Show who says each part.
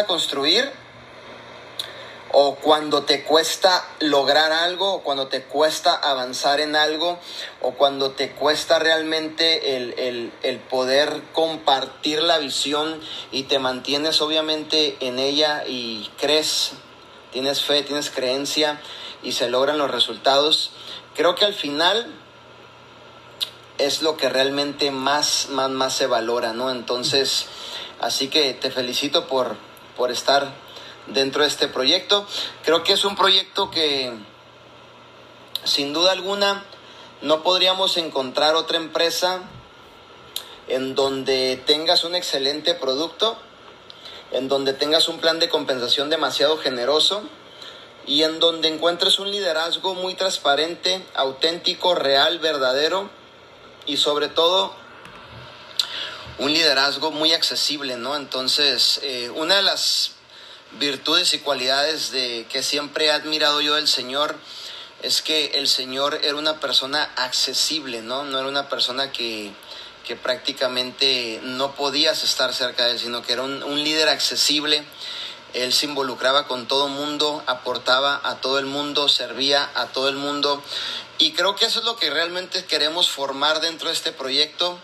Speaker 1: a construir o cuando te cuesta lograr algo, o cuando te cuesta avanzar en algo, o cuando te cuesta realmente el, el, poder compartir la visión y te mantienes obviamente en ella y crees, tienes fe, tienes creencia y se logran los resultados, creo que al final es lo que realmente más, más, más se valora, ¿no? Entonces, así que te felicito por, por estar dentro de este proyecto. Creo que es un proyecto que sin duda alguna no podríamos encontrar otra empresa en donde tengas un excelente producto, en donde tengas un plan de compensación demasiado generoso y en donde encuentres un liderazgo muy transparente, auténtico, real, verdadero y sobre todo un liderazgo muy accesible, ¿no? Entonces, eh, una de las virtudes y cualidades de que siempre he admirado yo del Señor es que el Señor era una persona accesible, ¿no? No era una persona que, que prácticamente no podías estar cerca de él, sino que era un, líder accesible. Él se involucraba con todo el mundo, aportaba a todo el mundo, servía a todo el mundo. Y creo que eso es lo que realmente queremos formar dentro de este proyecto